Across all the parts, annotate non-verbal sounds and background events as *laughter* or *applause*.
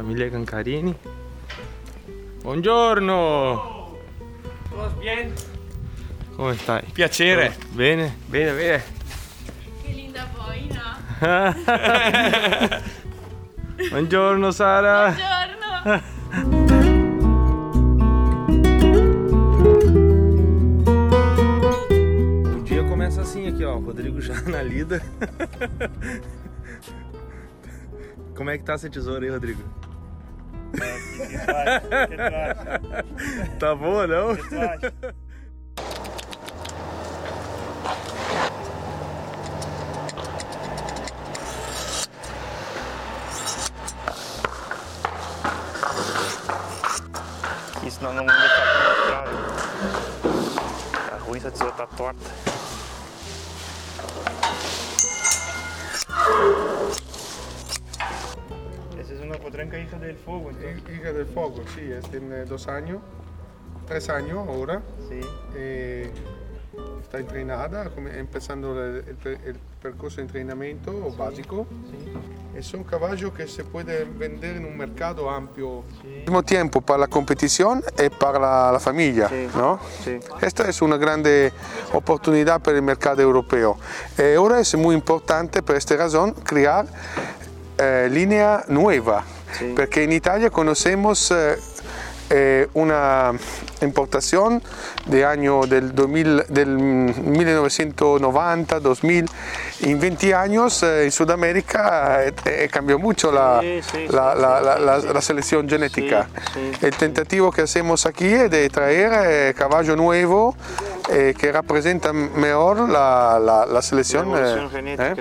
família Cancarini. Buongiorno! Tutto bene? Come stai? Piacere. Bene? Bene, bene. Che linda boina. *laughs* Buongiorno Sara! Buongiorno. O dia começa assim aqui, ó. Rodrigo já na lida. *laughs* Como é que tá essa tesoura aí, Rodrigo? Tá boa, não? Aqui, senão não vou deixar pra mostrar. Tá ruim, essa tesoura tá torta. Hija del fuego, então. Hija del Fuego, sí, es- tiene dos años, tres años ahora. Sí. eh, está entrenada, empezando el, el el percurso de entrenamiento básico. Es un caballo que se puede vender en un mercado amplio. Al mismo tiempo para la competición y para la, la familia, Sí. ¿no? Sí. Esta es una grande oportunidad para el mercado europeo. Y ahora es muy importante por esta razón crear eh, línea nueva, Sí. porque en Italia conocemos eh, eh, una importación de año del, 2000, del 1990, 2000. En 20 años eh, en Sudamérica eh, eh, cambió mucho la, Sí, sí, la, la- sí, la- selección genética. El tentativo que hacemos aquí es de traer caballo nuevo que representa mejor la, selección. Genética.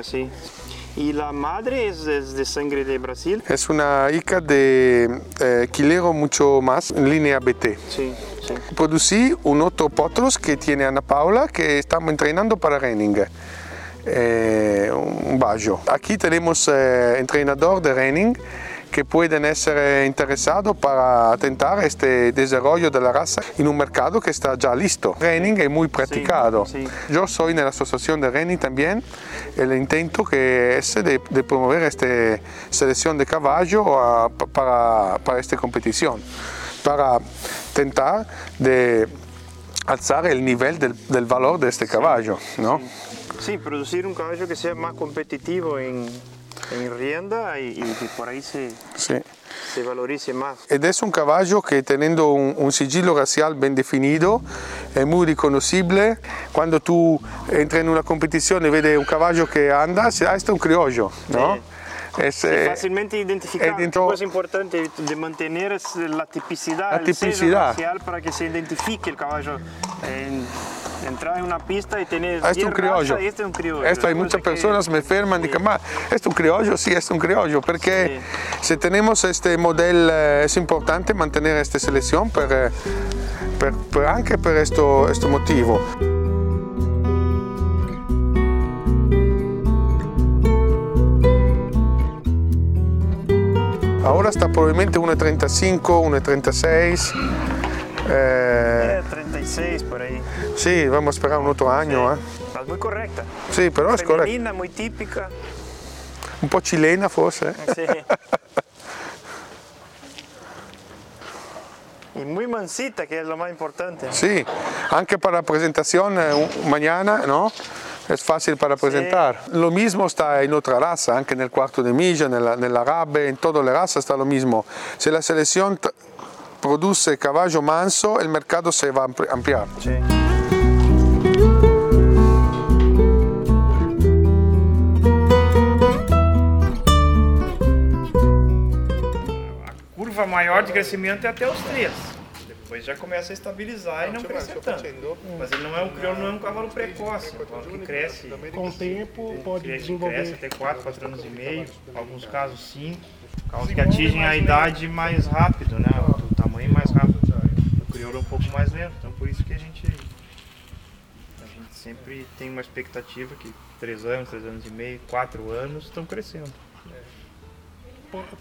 Y la madre es, es de sangre de Brasil. Es una hija de eh, Quilero mucho más, en línea BT. Sí, sí. Producí un otro potros que tiene Ana Paula que estamos entrenando para Renning. Eh, un bajo. Aquí tenemos eh, entrenador de Renning que pueden ser eh, interesados para atentar este desarrollo de la raza en un mercado que está ya listo. Renning es muy practicado. sí. Yo soy en la asociación de Renning también. El intento que es de, de promover esta selección de caballo ah, pa- para, para esta competición, para tentar de alzar el nivel del, del valor de este caballo, ¿no? Sí, producir un caballo que sea más competitivo en, en rienda y, que por ahí se, Sí. se valorice más. Ed es un caballo que teniendo un, un sigillo racial bien definido es muy reconocible. Cuando tú entras en una competición y ves un caballo que anda, ah, este es un criollo, ¿no? Sí. Es, Sí, eh, fácilmente identificable. dentro- Es importante de mantener la tipicidad, La el tipicidad. racial para que se identifique el caballo. En- entrar en una pista y Ah, este es 10 un criollo. razas, este es un criollo. Esto hay muchas que- personas me ferman Sí. dicen, ma este es un criollo, sí, es un criollo, porque si tenemos este modelo eh, es importante mantener esta selección per, eh, per- per- anche questo, questo motivo. Ahora está probablemente 1.35, 1.36. Eh, Eh, 36 por ahí. Sí, vamos a esperar un otro año. ¿eh? Es muy correcta. Sí, pero es correcto. Femenina, muy típica. Un po' chilena forse. eh? Sí. y *laughs* muy mansita, que es lo más importante. Sí, anche para la presentación un- mañana, ¿no? Es fácil para presentar. Lo mismo está en otra raza, anche nel quarto de milla, nella, nella rabbe, in toda la raza está lo mismo. Se la selección t- produce caballo manso, el mercado se va a ampli- ampliar. Sí. Curva maior de crescimento é até os três. Depois já começa a estabilizar e não crescer tanto. Mas ele não é um crioulo, não é um cavalo precoce, é um cavalo que cresce. Com o tempo pode Cresce, desenvolver. cresce até 4, 4 anos e meio, alguns casos 5. Cavalos que atingem a idade mais rápido, né? O tamanho mais rápido. O crioulo é um pouco mais lento, então por isso que a gente, a gente sempre tem uma expectativa que 3 anos, 3 anos e meio, 4 anos estão crescendo. Po-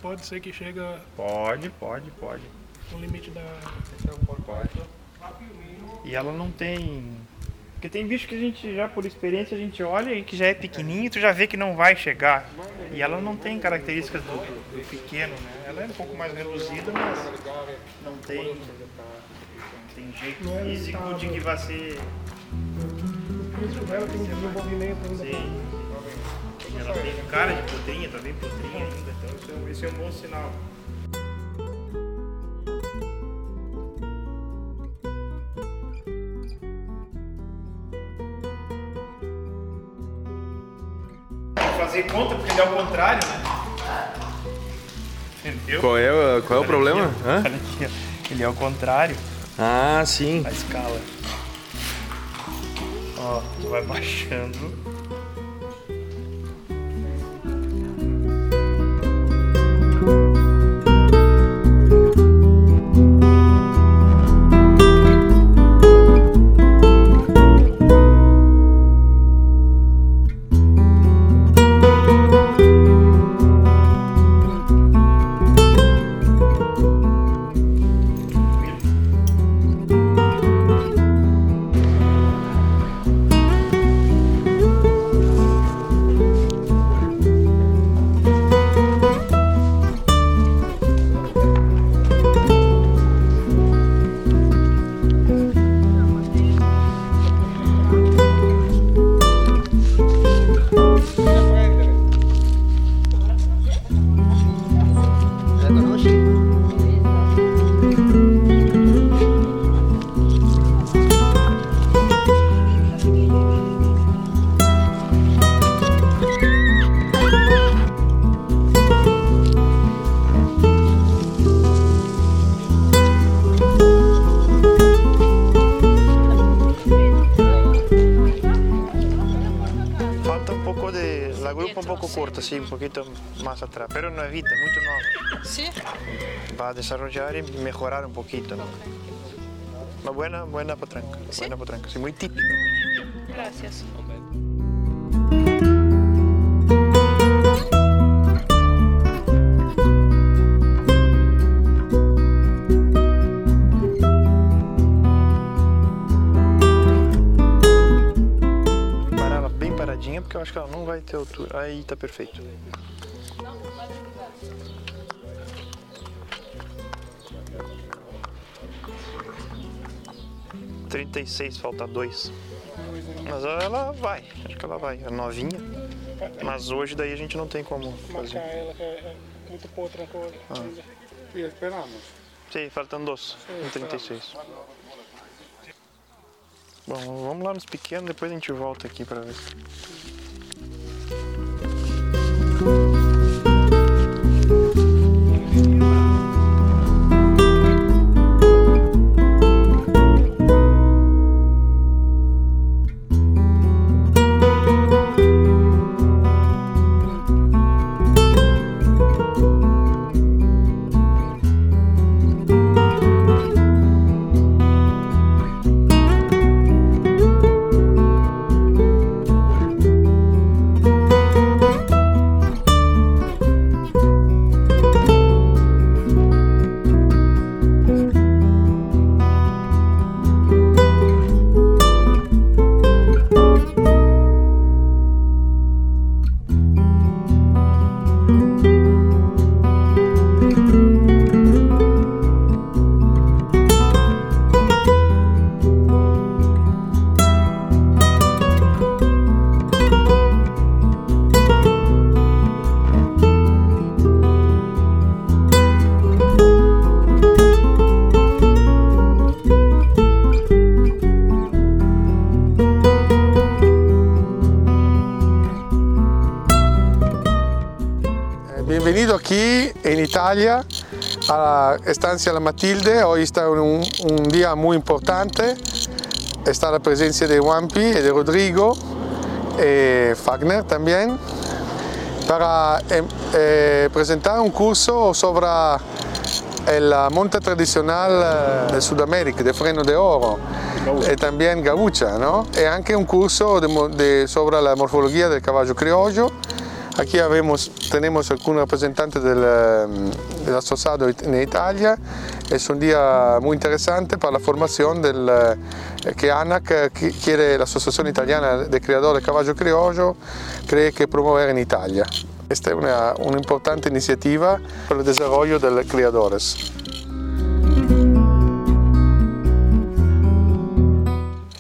Pode ser que chega Pode, pode, pode. no limite da. Pode. E ela não tem Porque tem bicho que a gente já, por experiência, a gente olha e que já é pequenininho e tu já vê que não vai chegar. E ela não tem características do, do pequeno, né? Ela é um pouco mais reduzida, mas não tem, tem jeito físico de que vai ser. Dela tem desenvolvimento ainda. Sim. Ela tem cara de podrinha, tá bem podrinha ainda, então isso é, um- isso é um bom sinal. Fazer conta porque ele é o contrário, né? Entendeu? Qual é, o- qual é o problema? Hã? Ele é o contrário Ah, sim. a escala. Ó, tu vai baixando. Corta, sí, un poquito más atrás. Pero no evita, muito nova. Sí. Va a desarrollar y mejorar un poquito, ¿no? Una buena, buena potranca. Buena potranca, sí, muy típica. Gracias. Ela altura. Aí tá perfeito. Trinta e seis, falta dois. Mas ela vai, acho que ela vai, é novinha. Mas hoje daí a gente não tem como Marcar fazer. ela que é, é muito potrancosa. Y esperamos. Sim, faltam dois, em 36. Bom, vamos lá nos pequenos, depois a gente volta aqui pra ver. Italia a estancia La Matilde. Hoy está un, un día muy importante. Está la presencia de Wampi y de Rodrigo, y Fagner también, para em, eh, presentar un curso sobre la monta tradicional eh, de Sudamérica, de freno de oro, y también gaucha, ¿no? Y anche un curso de mo- de- sobre la morfología del caballo criollo Aquí habemos, tenemos algún representante del, eh, del asociado en Italia. Es un día muy interesante para la formación del, eh, que ANAC eh, qui- quiere, la Asociación Italiana de Criadores de Caballo Criollo, cree que promover en Italia. Esta es una, una importante iniciativa para el desarrollo de los criadores.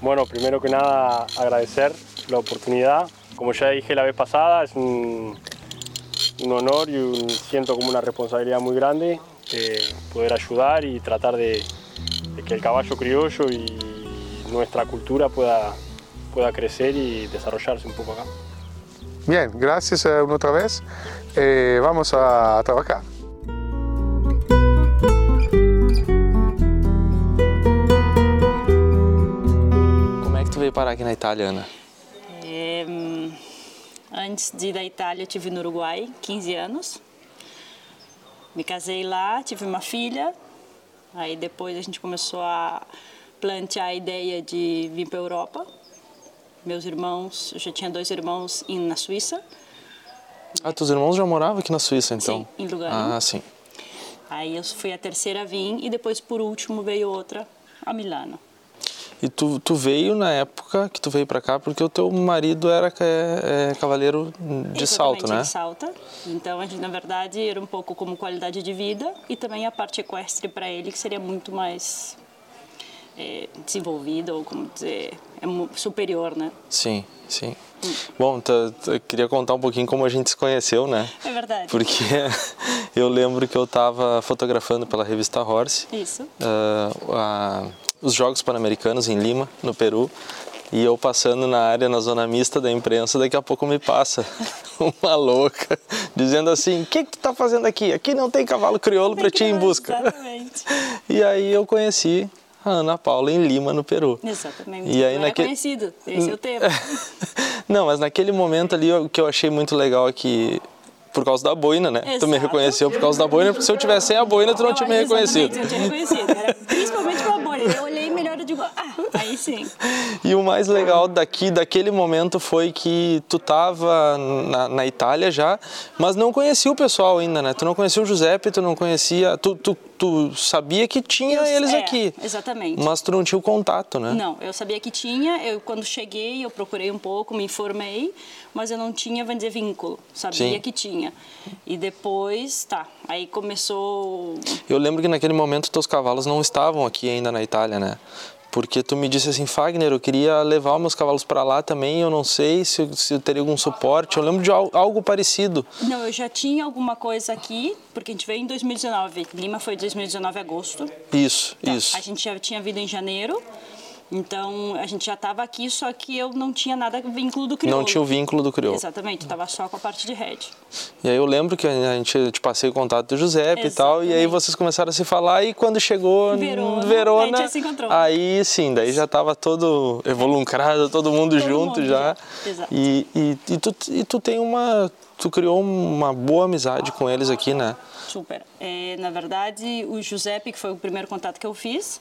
Bueno, primero que nada agradecer la oportunidad. Como ya dije la vez pasada, es un, un honor y un- siento como una responsabilidad muy grande eh, poder ayudar y tratar de, de que el caballo criollo y nuestra cultura pueda, pueda crecer y desarrollarse un poco acá. Bien, gracias eh, una otra vez. Eh, vamos a trabajar. Como é que tu veio parar aqui na Itália, Ana? Antes de ir da Itália, eu tive no Uruguai 15 anos. Me casei lá, tive uma filha. Aí depois a gente começou a plantear a ideia de vir para a Europa. Meus irmãos, eu já tinha dois irmãos na Suíça. Ah, teus irmãos já moravam aqui na Suíça, então? Sim, em Lugano. Ah, sim. Aí eu fui a terceira a vir e depois por último veio outra a Milano. E tu, tu veio na época que tu veio pra cá porque o teu marido era é, é, cavaleiro de salto, né? de salta. Então, a gente, na verdade, era um pouco como qualidade de vida e também a parte equestre para ele, que seria muito mais é, desenvolvida, ou como dizer, é superior, né? Sim, sim. Bom, tu- tu- eu queria contar um pouquinho como a gente se conheceu, né? É verdade. Porque *laughs* eu lembro que eu estava fotografando pela revista Horse Isso. ah, a- os Jogos Pan-Americanos em Lima, no Peru. E eu passando na área, na zona mista da imprensa, daqui a pouco me passa *laughs* uma louca dizendo assim: O que, que tu tá fazendo aqui? Aqui não tem cavalo crioulo para ti ir em busca. Exatamente. *laughs* E aí eu conheci a Ana Paula em Lima, no Peru. Exatamente. E aí Não era naquele- conhecido, esse é o tema. *laughs* Não, mas naquele momento ali o que eu achei muito legal é que por causa da boina, né? Tu me Exato. reconheceu por causa da boina, porque se eu tivesse sem a boina, tu não tinha me reconhecido. Não tinha reconhecido. Era principalmente 可爱，e sim. O mais legal daqui, daquele momento, foi que tu tava na, na Itália já, mas não conhecia o pessoal ainda, né? Tu não conhecia o Giuseppe, tu não conhecia. Tu, tu, tu sabia que tinha eles É, aqui, Exatamente. mas tu não tinha o contato, né? Não, eu sabia que tinha. Eu quando cheguei, eu procurei um pouco, me informei, mas eu não tinha, vamos dizer, vínculo. Sabia Sim. que tinha. E depois, tá. Aí começou. Eu lembro que naquele momento teus cavalos não estavam aqui ainda na Itália, né? Porque tu me disse assim, Fagner, eu queria levar os meus cavalos para lá também, eu não sei se, eu- se eu teria algum suporte. Eu lembro de al- algo parecido. Não, eu já tinha alguma coisa aqui, porque a gente veio em 2019. Lima foi 2019 agosto. Isso, Tá, isso. A gente já tinha vindo em janeiro. Então a gente já estava aqui, só que eu não tinha nada vínculo do crioulo. Não tinha o vínculo do crioulo. Exatamente, estava só com a parte de head. E aí eu lembro que a gente te passei o contato do Giuseppe e tal, e aí Exatamente. vocês começaram a se falar e quando chegou Verona, Verona, a gente já se encontrou. aí sim, daí já tava todo evoluncrado, todo mundo Todo junto mundo já. já, exato. E, e, e, tu, e tu tem uma, tu criou uma boa amizade com eles aqui, né? Super. É, na verdade, o Giuseppe, que foi o primeiro contato que eu fiz,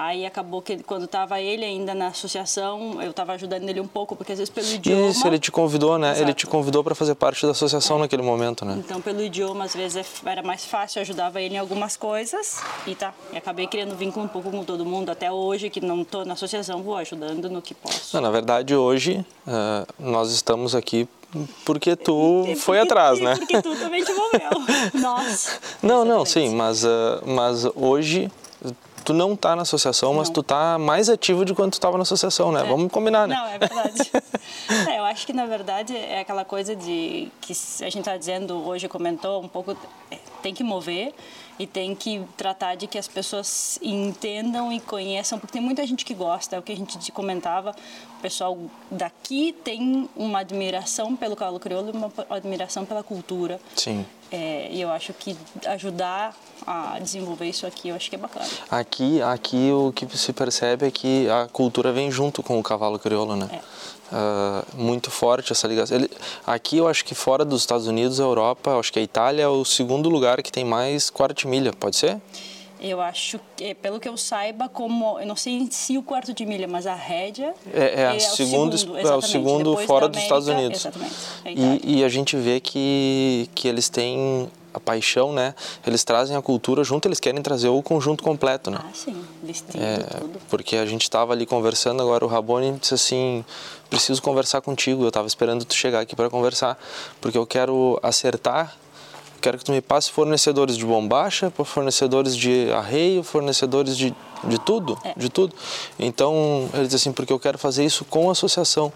aí acabou que ele- quando estava ele ainda na associação, eu estava ajudando ele um pouco, porque às vezes pelo idioma... Isso, ele te convidou, né? Ele Exato. te convidou para fazer parte da associação naquele momento, né? Então, pelo idioma, às vezes é- era mais fácil, eu ajudava ele em algumas coisas e tá. E acabei criando vínculo um pouco com todo mundo. Até hoje, que não estou na associação, vou ajudando no que posso. Não, na verdade, hoje eh, nós estamos aqui porque tu E foi porque- atrás, e né? Porque tu também te envolveu. *laughs* Nossa. Não, não, sim, mas, ah, mas hoje tu não tá na associação, mas Não. tu tá mais ativo de quando tu tava na associação, né? Vamos combinar, né? Não, é verdade. *laughs* É, eu acho que, na verdade, é aquela coisa de que a gente está dizendo hoje, comentou um pouco, é, tem que mover e tem que tratar de que as pessoas entendam e conheçam, porque tem muita gente que gosta, é o que a gente te comentava, o pessoal daqui tem uma admiração pelo cavalo crioulo e uma admiração pela cultura. Sim. É, e eu acho que ajudar a desenvolver isso aqui, eu acho que é bacana. Aqui, aqui o que se percebe é que a cultura vem junto com o cavalo crioulo, né? É. Ah, muito forte essa ligação. Ele, aqui eu acho que fora dos Estados Unidos, a Europa, eu acho que a Itália é o segundo lugar que tem mais quartimilha, pode ser? Eu acho que, pelo que eu saiba, como eu não sei se o quarto de milha, mas a rédea É, é, o o segundo, é o segundo fora da dos Estados América, Unidos. exatamente, Itália. E, e a gente vê que, que eles têm a paixão, né? Eles trazem a cultura junto, eles querem trazer o conjunto completo, né? Ah, sim, vestido, É, tudo. porque a gente estava ali conversando agora, o Rabone disse assim, preciso conversar contigo, eu estava esperando tu chegar aqui para conversar, porque eu quero acertar, quero que tu me passe fornecedores de bombacha, fornecedores de arreio, fornecedores de, de tudo, É. de tudo. Então, ele disse assim, porque eu quero fazer isso com a associação,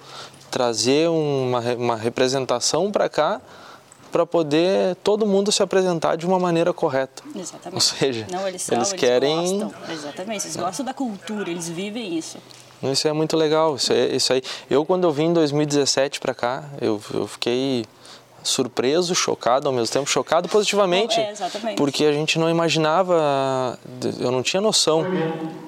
trazer uma, uma representação para cá, para poder todo mundo se apresentar de uma maneira correta. Exatamente. Ou seja, não, eles, são, eles eles querem gostam, exatamente, eles gostam da cultura, eles vivem isso. Isso é muito legal. Isso, é, isso aí. Eu quando eu vim em 2017 para cá, eu, eu fiquei surpreso, chocado ao mesmo tempo, chocado positivamente, É, porque a gente não imaginava, eu não tinha noção,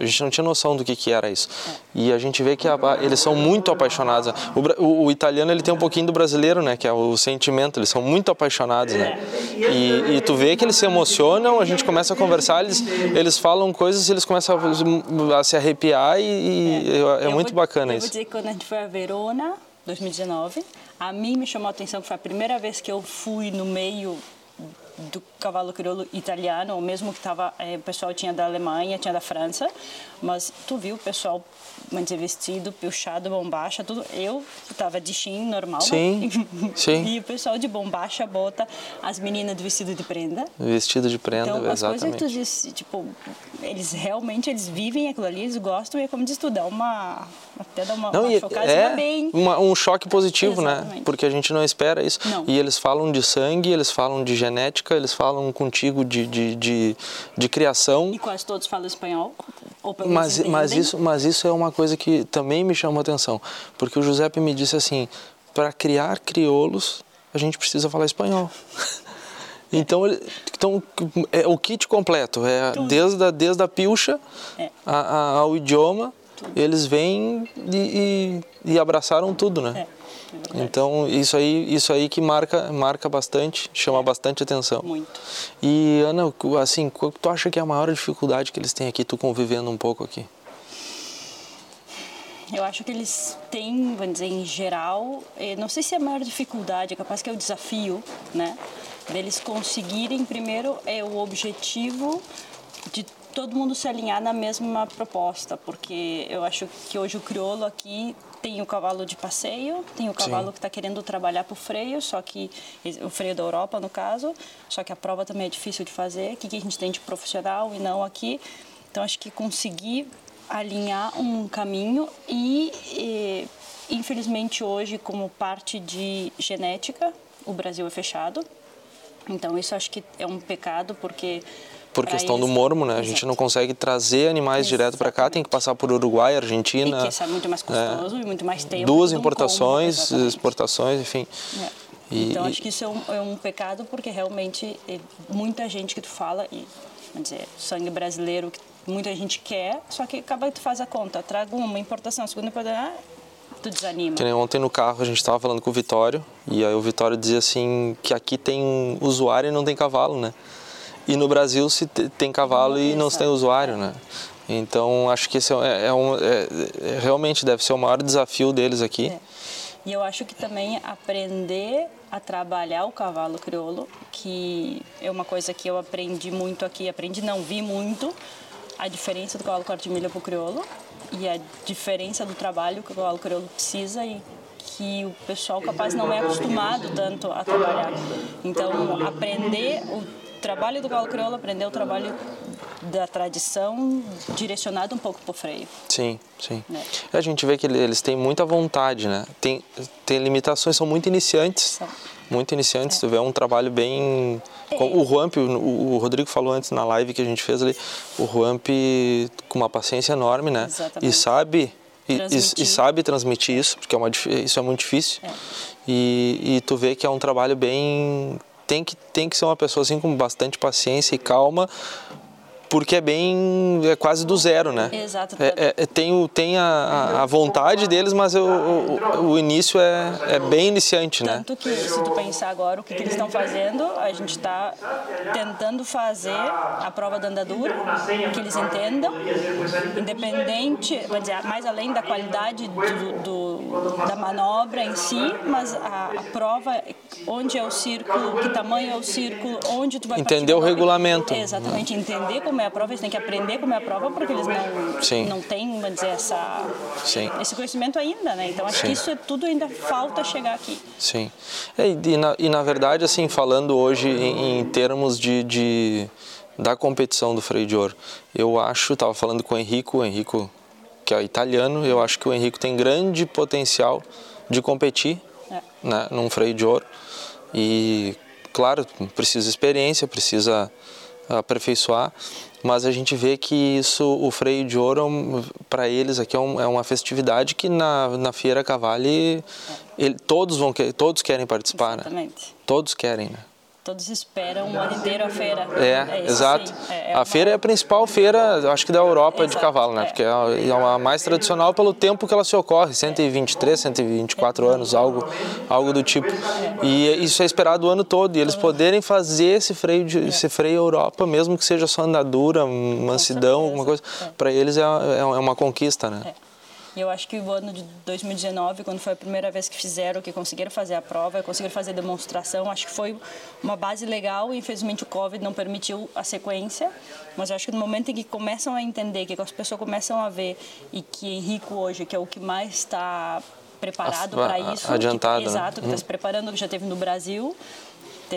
a gente não tinha noção do que que era isso. E a gente vê que a- eles são muito apaixonados. O, o- o italiano ele tem um pouquinho do brasileiro, né, que é o sentimento. Eles são muito apaixonados, né. E, e tu vê que eles se emocionam, a gente começa a conversar, eles eles falam coisas, eles começam a, a se arrepiar e, e é, Eu muito vou- bacana eu isso. vou dizer que quando a gente foi a Verona, 2019, a mim me chamou a atenção que foi a primeira vez que eu fui no meio do cavalo crioulo italiano, ou mesmo que tava, eh, o pessoal tinha da Alemanha, tinha da França, mas tu viu o pessoal dizer, vestido, puxado, bombacha, tudo. Eu estava de chin normal, Sim, né? *laughs* sim. E o pessoal de bombacha bota as meninas de vestido de prenda. Vestido de prenda, Então, as coisas que exatamente. tu diz, tipo, eles realmente eles vivem aquilo ali, eles gostam e é como diz tu, dá uma até dá uma, Não, uma chocada é bem. uma- um choque positivo, né? Exatamente. Porque a gente não espera isso. Não. E eles falam de sangue, eles falam de genética, eles falam contigo de, de, de, de criação. E quase todos falam espanhol, ou pelo menos Mas, mas, isso, mas isso é uma coisa que também me chamou a atenção. Porque o Giuseppe me disse assim: para criar crioulos, a gente precisa falar espanhol. *laughs* Então, então é o kit completo, é desde a, desde a pilcha É. a- a- ao idioma, eles vêm e, e- e abraçaram tudo, né? É. Então isso aí, isso aí que marca, marca bastante, chama bastante atenção. Muito. E Ana, assim, qual que tu acha que é a maior dificuldade que eles têm aqui, tu convivendo um pouco aqui? Eu acho que eles têm, vamos dizer, em geral, eh, não sei se é a maior dificuldade, é capaz que é o desafio, né? Deles conseguirem, primeiro, é o objetivo de todo mundo se alinhar na mesma proposta, porque eu acho que hoje o crioulo aqui tem o cavalo de passeio, tem o cavalo que está querendo trabalhar para o freio, só que o freio da Europa, no caso, só que a prova também é difícil de fazer. O que a gente tem de profissional e não aqui? Então acho que conseguir alinhar um caminho e, eh, infelizmente hoje como parte de genética o Brasil é fechado então isso acho que é um pecado porque Por questão do mormo, né? A gente Exato. não consegue trazer animais direto para cá, tem que passar por Uruguai, e Argentina. que isso é muito mais custoso e muito mais tempo Duas importações, como, exportações, enfim. É. E- então e- acho que isso é um, é um pecado porque realmente é muita gente que tu fala e vamos dizer sangue brasileiro que muita gente quer só que acaba que tu faz a conta traga uma importação segunda importação ah, tu desanima Que ontem no carro a gente estava falando com o Vitório e aí o Vitório dizia assim que aqui tem usuário e não tem cavalo, né? E no Brasil se te- tem cavalo e não se tem usuário, né? Então acho que esse é, é um, é- é- realmente deve ser o maior desafio deles aqui. É. E eu acho que também aprender a trabalhar o cavalo crioulo, que é uma coisa que eu aprendi muito aqui, aprendi não, vi muito, a diferença do cavalo corte de milha para o crioulo e a diferença do trabalho que o cavalo crioulo precisa e que o pessoal capaz não é acostumado tanto a trabalhar. Então, aprender o trabalho do cavalo crioulo, aprender o trabalho da tradição direcionado um pouco para o freio. Sim, sim. É. A gente vê que ele- eles têm muita vontade, né? Tem, tem limitações, são muito iniciantes. São. Muito iniciantes. Tu vê um trabalho bem. com- O Juamp, o, Rodrigo falou antes na live que a gente fez ali, o Juamp com uma paciência enorme, né? E Exatamente. sabe. E, e- e sabe transmitir isso, porque é uma, isso é muito difícil. É. E, e tu vê que é um trabalho bem. Tem que, tem que ser uma pessoa assim com bastante paciência e calma, porque é bem, é quase do zero, né? Exato. É, é, tem o, tem a, a vontade deles, mas o, o, o início é, é bem iniciante, né? Tanto que, se tu pensar agora o que, que eles estão fazendo, a gente está tentando fazer a prova da andadura, que eles entendam, independente, dizer, mais além da qualidade do, do, da manobra em si, mas a, a, prova, onde é o círculo, que tamanho é o círculo, onde tu vai Entender o regulamento. Exatamente, entender como é a prova, eles têm que aprender como é a prova, porque eles não, Sim. não têm, vamos dizer, essa, Sim. esse conhecimento ainda, né? Então acho Sim. que isso é tudo ainda falta chegar aqui. Sim. É, E, na, e na verdade, assim, falando hoje em, em termos de, de- da competição do freio de ouro, eu acho, estava falando com o Henrico, o Henrico que é italiano, eu acho que o Henrico tem grande potencial de competir É. né, num freio de ouro. E, claro, precisa experiência, precisa aperfeiçoar, mas a gente vê que isso, o freio de ouro, para eles aqui é, um- é uma festividade que na, na Feira Cavalli ele- todos, vão, todos querem participar, né? Exatamente. Todos querem, né? Todos esperam o ano inteiro a feira. É, isso exato. É, é a uma- feira é a principal feira, acho que da Europa de Exato, cavalo, né? é. Porque é a, é a mais tradicional pelo tempo que ela se ocorre, 123, 124 anos, algo, algo do tipo. E isso é esperado o ano todo. E eles poderem fazer esse freio, de, esse freio Europa, mesmo que seja só andadura, mansidão, alguma coisa, para eles é, é é uma conquista, né? E eu acho que o ano de 2019, quando foi a primeira vez que fizeram, que conseguiram fazer a prova, conseguiram fazer a demonstração, acho que foi uma base legal. Infelizmente o Covid não permitiu a sequência, mas eu acho que no momento em que começam a entender, que as pessoas começam a ver e que Henrico hoje, que é o que mais está preparado para isso, adiantado, que, né? exato, que está Uhum. se preparando, que já teve no Brasil,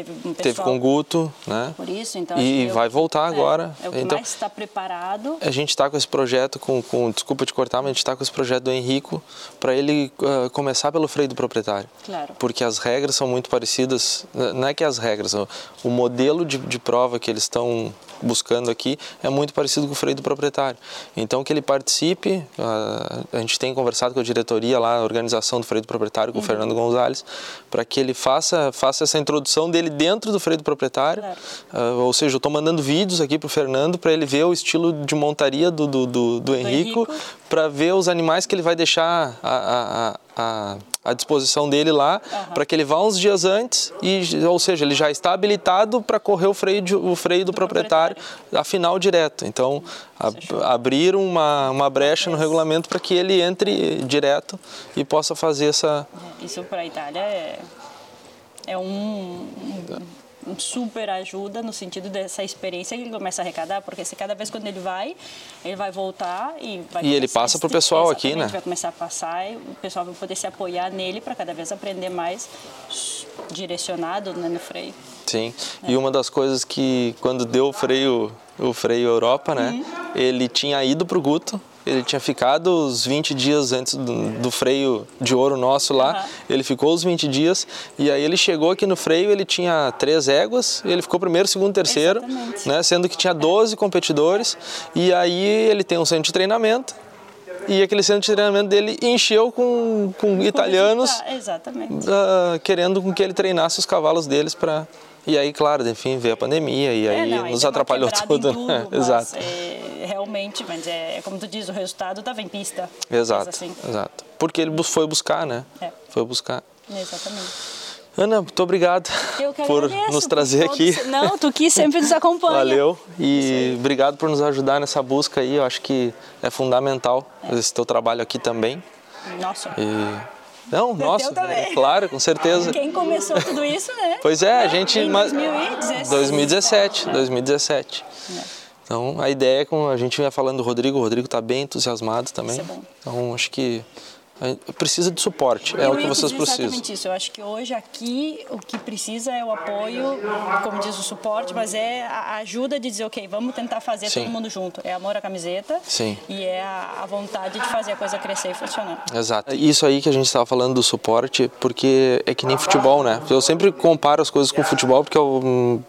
teve um pessoal Teve com o Guto, né? por isso, então E eu- vai voltar é, agora. É, o que Então- mais está preparado. A gente está com esse projeto, com, com desculpa te cortar, mas a gente está com esse projeto do Henrico para ele ah, começar pelo freio do proprietário. Claro. Porque as regras são muito parecidas, não é que as regras, o, o modelo de, de prova que eles estão buscando aqui é muito parecido com o freio do proprietário. Então que ele participe, ah, a gente tem conversado com a diretoria lá, a organização do freio do proprietário, com o Fernando Gonzalez, para que ele faça, faça essa introdução dele dentro do freio do proprietário. Claro. Ah, ou seja, eu estou mandando vídeos aqui para o Fernando para ele ver o estilo de montaria do, do, do, do Henrico, Henrico. para ver os animais que ele vai deixar à, à, à, à disposição dele lá, para que ele vá uns dias antes, e, ou seja, ele já está habilitado para correr o freio, de- o freio do, proprietário, a final direto. Então, a- abrir uma, uma brecha no regulamento para que ele entre direto e possa fazer essa. Isso para a Itália é, é um- um super ajuda no sentido dessa experiência que ele começa a arrecadar, porque se cada vez quando ele vai, ele vai voltar e vai E ele passa pro se- pessoal aqui, né? Vai começar a passar e o pessoal vai poder se apoiar nele para cada vez aprender mais direcionado né, no freio. Sim. E uma das coisas que quando deu o freio, o freio Europa, né? Ele tinha ido pro Guto, ele tinha ficado os 20 dias antes do, do freio de ouro nosso lá. Aham. Ele ficou os 20 dias e aí ele chegou aqui no freio, ele tinha três éguas, ele ficou primeiro, segundo, terceiro, Exatamente. né? Sendo que tinha 12 competidores e aí ele tem um centro de treinamento. E aquele centro de treinamento dele encheu com, com italianos exatamente. ah, querendo com que ele treinasse os cavalos deles para e aí claro enfim veio a pandemia e aí É, não, nos atrapalhou tudo, tudo, né? *laughs* exato é, realmente, mas é, é como tu diz, o resultado estava em pista. exato assim, exato porque ele foi buscar né É. foi buscar exatamente. Ana muito obrigado *laughs* por agradeço nos trazer aqui Não, tu que sempre nos acompanha. valeu e obrigado por nos ajudar nessa busca aí eu acho que é fundamental esse teu trabalho aqui também Nossa. e não nossa também. é claro com certeza Quem começou tudo isso, né? Pois é, a gente. Em mas- 2017. 2017, 2017. É. Então a ideia é com a gente vinha falando do Rodrigo, o Rodrigo está bem entusiasmado também. Isso é bom. Então acho que precisa de suporte, é Eu o que vocês precisam. Exatamente isso. Eu acho que hoje aqui o que precisa é o apoio, como diz o suporte, mas é a ajuda de dizer, ok, vamos tentar fazer Sim. todo mundo junto. É amor à camiseta Sim. e é a, vontade de fazer a coisa crescer e funcionar. Exato. Isso aí que a gente estava falando do suporte, porque é que nem futebol, né? Eu sempre comparo as coisas com futebol, porque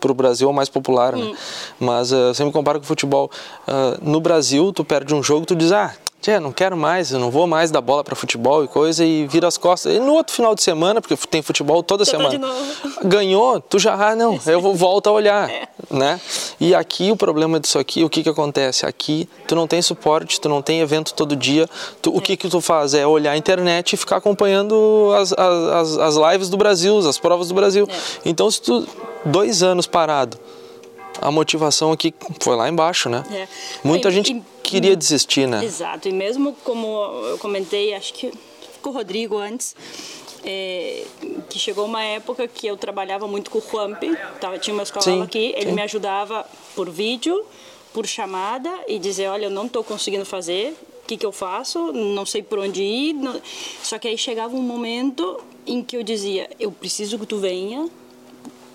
para o Brasil é o mais popular, né? Mas eh, eu sempre comparo com futebol. Ah, no Brasil, tu perde um jogo, tu diz, ah, tchê, não quero mais, eu não vou mais dar bola para futebol e coisa, e vira as costas. E no outro final de semana, porque tem futebol toda semana, de novo. ganhou, tu já, ah, não, eu vou, volto a olhar, né? E aqui o problema disso aqui, o que que acontece? Aqui tu não tem suporte, tu não tem evento todo dia. Tu, o que que tu faz? É olhar a internet e ficar acompanhando as, as, as lives do Brasil, as provas do Brasil. É. Então se tu dois anos parado, a motivação aqui foi lá embaixo, né? É. Muita E- gente e- queria desistir, né? Exato, e mesmo como eu comentei, acho que com o Rodrigo antes, é, que chegou uma época que eu trabalhava muito com o Juamp, tava, tinha meus Sim, cavalos aqui, ele sim. me ajudava por vídeo, por chamada e dizer, olha, eu não estou conseguindo fazer, o que, que eu faço? Não sei por onde ir. não- Só que aí chegava um momento em que eu dizia, eu preciso que tu venha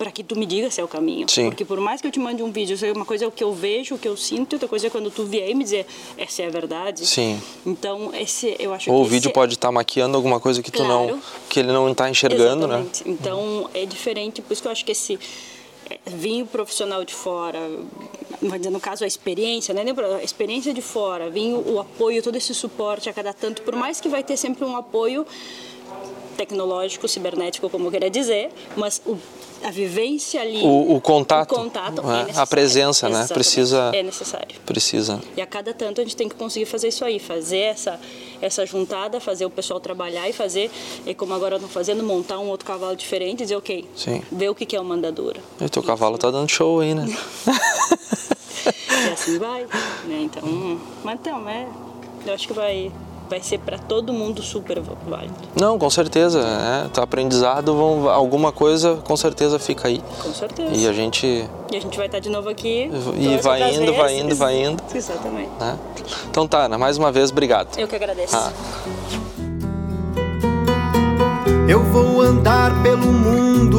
para que tu me diga se é o caminho. Sim. Porque por mais que eu te mande um vídeo, é uma coisa é o que eu vejo, o que eu sinto, outra coisa é quando tu vier e me dizer, essa é a verdade. Sim. Então, esse, eu acho Ou o que vídeo esse- pode estar maquiando alguma coisa que tu não, Claro. que ele não está enxergando, né? Exatamente. Então, é diferente, por isso que eu acho que esse é, vinho profissional de fora, no caso a experiência, né? nem pro- A experiência de fora, vinho, o apoio, todo esse suporte a cada tanto, por mais que vai ter sempre um apoio tecnológico, cibernético, como eu queria dizer, mas o, a vivência ali, O- o contato, o contato é, a é necessário. presença, né? Exatamente. Precisa- É necessário. Precisa. E a cada tanto a gente tem que conseguir fazer isso aí, fazer essa, essa juntada, fazer o pessoal trabalhar e fazer, e como agora estão fazendo, montar um outro cavalo diferente e dizer, ok, Sim. ver o que que é uma andadura. E o teu cavalo tá dando show aí, né? *laughs* E assim vai, né? Então, mas então, é, eu acho que vai, vai ser para todo mundo super válido, Não, com certeza. É, tá aprendizado, vão, alguma coisa com certeza fica aí. com certeza. E a gente. E a gente vai estar de novo aqui. E vai indo, vai vezes. indo, vai indo. *laughs* Exatamente. Né? Então tá, Ana, mais uma vez, obrigado. Eu que agradeço. Ah. Eu vou andar pelo mundo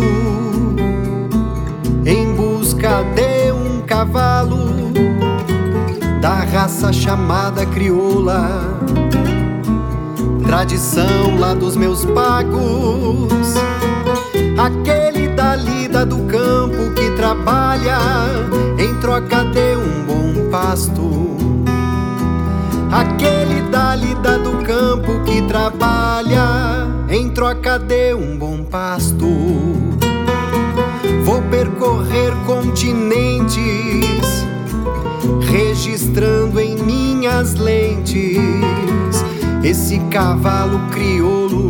em busca de um cavalo da raça chamada crioula, tradição lá dos meus pagos, aquele da lida do campo que trabalha em troca de um bom pasto. Aquele da lida do campo que trabalha em troca de um bom pasto. Vou percorrer continentes, registrando em minhas lentes esse cavalo crioulo